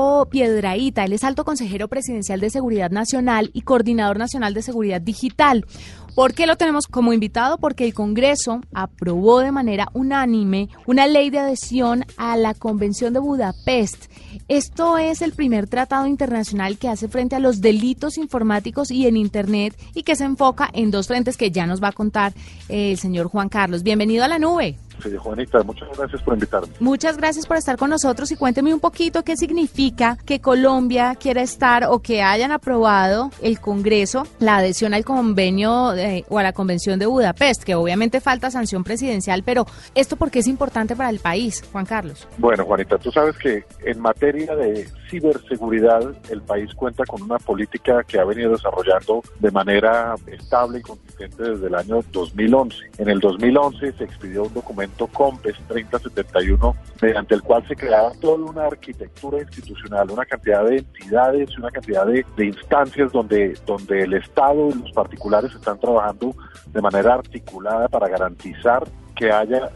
Campo Piedraíta. Él es alto consejero presidencial de Seguridad Nacional y coordinador nacional de seguridad digital. ¿Por qué lo tenemos como invitado? Porque el Congreso aprobó de manera unánime una ley de adhesión a la Convención de Budapest. Esto es el primer tratado internacional que hace frente a los delitos informáticos y en Internet y que se enfoca en dos frentes que ya nos va a contar el señor Juan Carlos. Bienvenido a la nube. Sí, Juanita, muchas gracias por invitarme. Muchas gracias por estar con nosotros y cuénteme un poquito qué significa que Colombia quiera estar o que hayan aprobado el Congreso la adhesión al convenio o a la Convención de Budapest, que obviamente falta sanción presidencial, pero esto por qué es importante para el país, Juan Carlos. Bueno, Juanita, tú sabes que en materia de ciberseguridad el país cuenta con una política que ha venido desarrollando de manera estable y consistente desde el año 2011. En el 2011 se expidió un documento COMPES 3071, mediante el cual se creaba toda una arquitectura institucional, una cantidad de entidades, una cantidad de, instancias donde, donde el Estado y los particulares están trabajando de manera articulada para garantizar que haya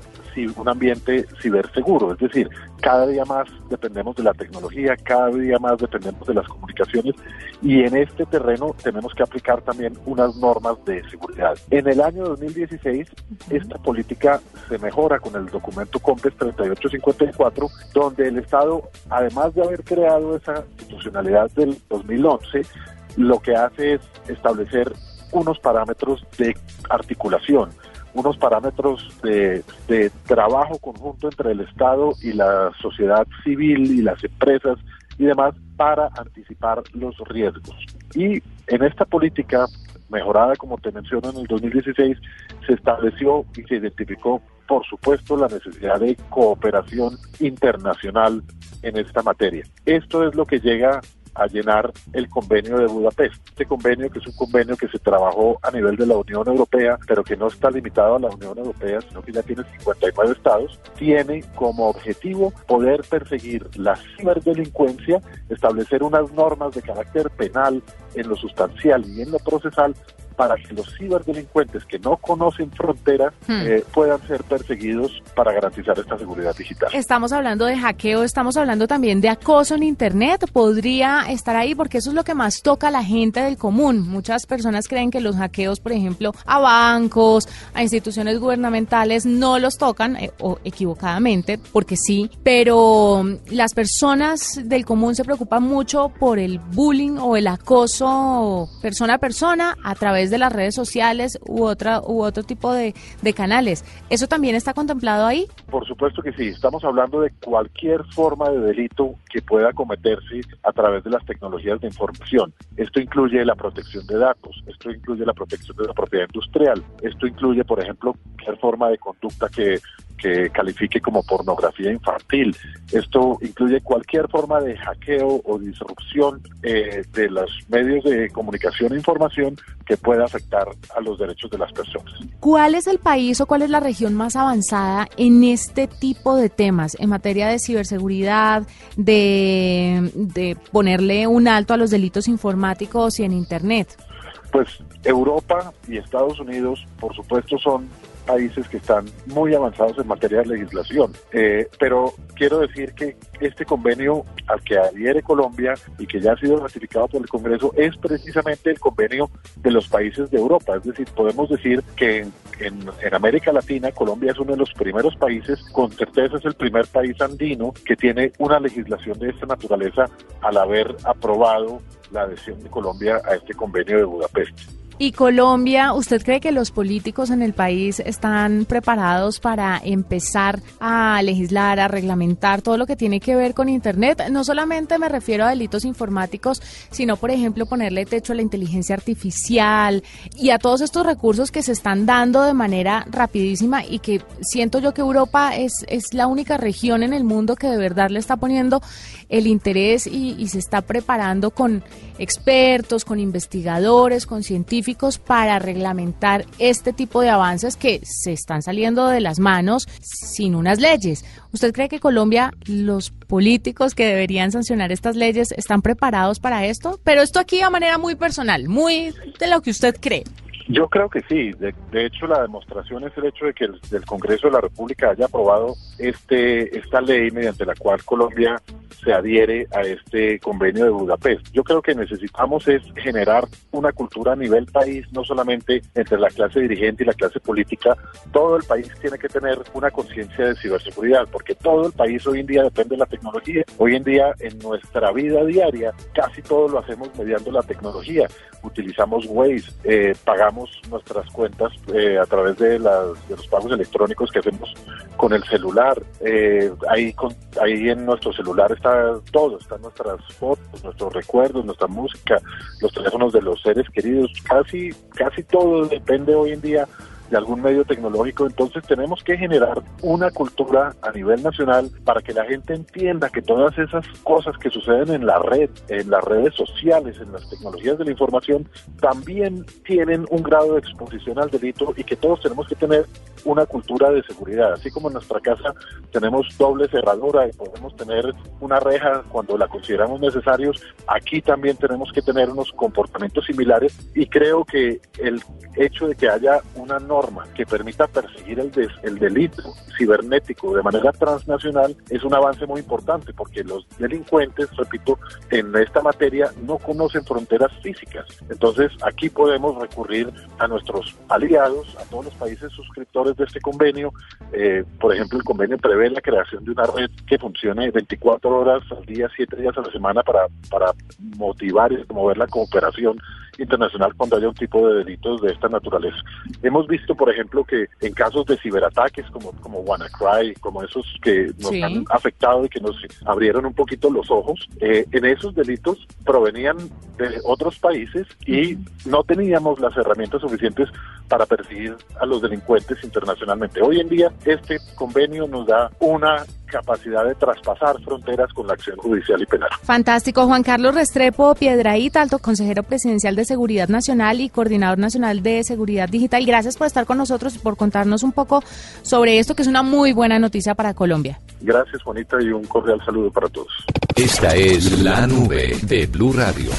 un ambiente ciberseguro. Es decir, cada día más dependemos de la tecnología, cada día más dependemos de las comunicaciones y en este terreno tenemos que aplicar también unas normas de seguridad. En el año 2016, esta política se mejora con el documento COMPES 3854, donde el Estado, además de haber creado esa institucionalidad del 2011, lo que hace es establecer unos parámetros de articulación unos parámetros de, trabajo conjunto entre el Estado y la sociedad civil y las empresas y demás para anticipar los riesgos. Y en esta política mejorada, como te menciono, en el 2016, se estableció y se identificó, por supuesto, la necesidad de cooperación internacional en esta materia. Esto es lo que llega a llenar el convenio de Budapest. Este convenio, que es un convenio que se trabajó a nivel de la Unión Europea, pero que no está limitado a la Unión Europea, sino que ya tiene 59 estados, tiene como objetivo poder perseguir la ciberdelincuencia, establecer unas normas de carácter penal en lo sustancial y en lo procesal para que los ciberdelincuentes que no conocen fronteras hmm. eh, puedan ser perseguidos para garantizar esta seguridad digital. Estamos hablando de hackeo, estamos hablando también de acoso en Internet. Podría estar ahí porque eso es lo que más toca a la gente del común. Muchas personas creen que los hackeos, por ejemplo, a bancos, a instituciones gubernamentales, no los tocan, eh, o equivocadamente, porque sí, pero mm, las personas del común se preocupan mucho por el bullying o el acoso persona a persona a través de las redes sociales u, otra, u otro tipo de, de canales. ¿Eso también está contemplado ahí? Por supuesto que sí. Estamos hablando de cualquier forma de delito que pueda cometerse a través de las tecnologías de información. Esto incluye la protección de datos, esto incluye la protección de la propiedad industrial, esto incluye, por ejemplo, cualquier forma de conducta que que califique como pornografía infantil. Esto incluye cualquier forma de hackeo o disrupción eh, de los medios de comunicación e información que pueda afectar a los derechos de las personas. ¿Cuál es el país o cuál es la región más avanzada en este tipo de temas, en materia de ciberseguridad, de, de ponerle un alto a los delitos informáticos y en Internet? Pues Europa y Estados Unidos, por supuesto, son países que están muy avanzados en materia de legislación. Eh, pero quiero decir que este convenio al que adhiere Colombia y que ya ha sido ratificado por el Congreso es precisamente el convenio de los países de Europa. Es decir, podemos decir que en, en América Latina Colombia es uno de los primeros países, con certeza es el primer país andino que tiene una legislación de esta naturaleza al haber aprobado la adhesión de Colombia a este convenio de Budapest. ¿Y Colombia, usted cree que los políticos en el país están preparados para empezar a legislar, a reglamentar todo lo que tiene que ver con Internet? No solamente me refiero a delitos informáticos, sino, por ejemplo, ponerle techo a la inteligencia artificial y a todos estos recursos que se están dando de manera rapidísima y que siento yo que Europa es, es la única región en el mundo que de verdad le está poniendo el interés y, y se está preparando con expertos, con investigadores, con científicos para reglamentar este tipo de avances que se están saliendo de las manos sin unas leyes. ¿Usted cree que Colombia, los políticos que deberían sancionar estas leyes, están preparados para esto? Pero esto aquí de manera muy personal, muy de lo que usted cree. Yo creo que sí. De, hecho, la demostración es el hecho de que el, el, Congreso de la República haya aprobado este esta ley mediante la cual Colombia se adhiere a este convenio de Budapest. Yo creo que necesitamos es generar una cultura a nivel país, no solamente entre la clase dirigente y la clase política. Todo el país tiene que tener una conciencia de ciberseguridad, porque todo el país hoy en día depende de la tecnología. Hoy en día en nuestra vida diaria casi todo lo hacemos mediante la tecnología. Utilizamos Waze, eh, pagamos nuestras cuentas eh, a través de, las, de los pagos electrónicos que hacemos con el celular. Eh, ahí, con, ahí en nuestro celular está todo, están nuestras fotos, nuestros recuerdos, nuestra música, los teléfonos de los seres queridos, casi, casi todo depende hoy en día de algún medio tecnológico, entonces tenemos que generar una cultura a nivel nacional para que la gente entienda que todas esas cosas que suceden en la red, en las redes sociales, en las tecnologías de la información, también tienen un grado de exposición al delito y que todos tenemos que tener una cultura de seguridad. Así como en nuestra casa tenemos doble cerradura y podemos tener una reja cuando la consideramos necesarios, aquí también tenemos que tener unos comportamientos similares y creo que el hecho de que haya una norma que permita perseguir el, el delito cibernético de manera transnacional es un avance muy importante porque los delincuentes, repito, en esta materia no conocen fronteras físicas. Entonces aquí podemos recurrir a nuestros aliados, a todos los países suscriptores de este convenio. Eh, por ejemplo, el convenio prevé la creación de una red que funcione 24 horas al día, 7 días a la semana para, para motivar y promover la cooperación internacional cuando haya un tipo de delitos de esta naturaleza. Hemos visto, por ejemplo, que en casos de ciberataques como, como WannaCry, como esos que nos han afectado y que nos abrieron un poquito los ojos, eh, en esos delitos provenían de otros países y no teníamos las herramientas suficientes para perseguir a los delincuentes internacionalmente. Hoy en día este convenio nos da una capacidad de traspasar fronteras con la acción judicial y penal. Fantástico. Juan Carlos Restrepo Piedraíta, alto consejero presidencial de Seguridad Nacional y coordinador nacional de Seguridad Digital. Gracias por estar con nosotros y por contarnos un poco sobre esto, que es una muy buena noticia para Colombia. Gracias, Juanita, y un cordial saludo para todos. Esta es la nube de Blue Radio.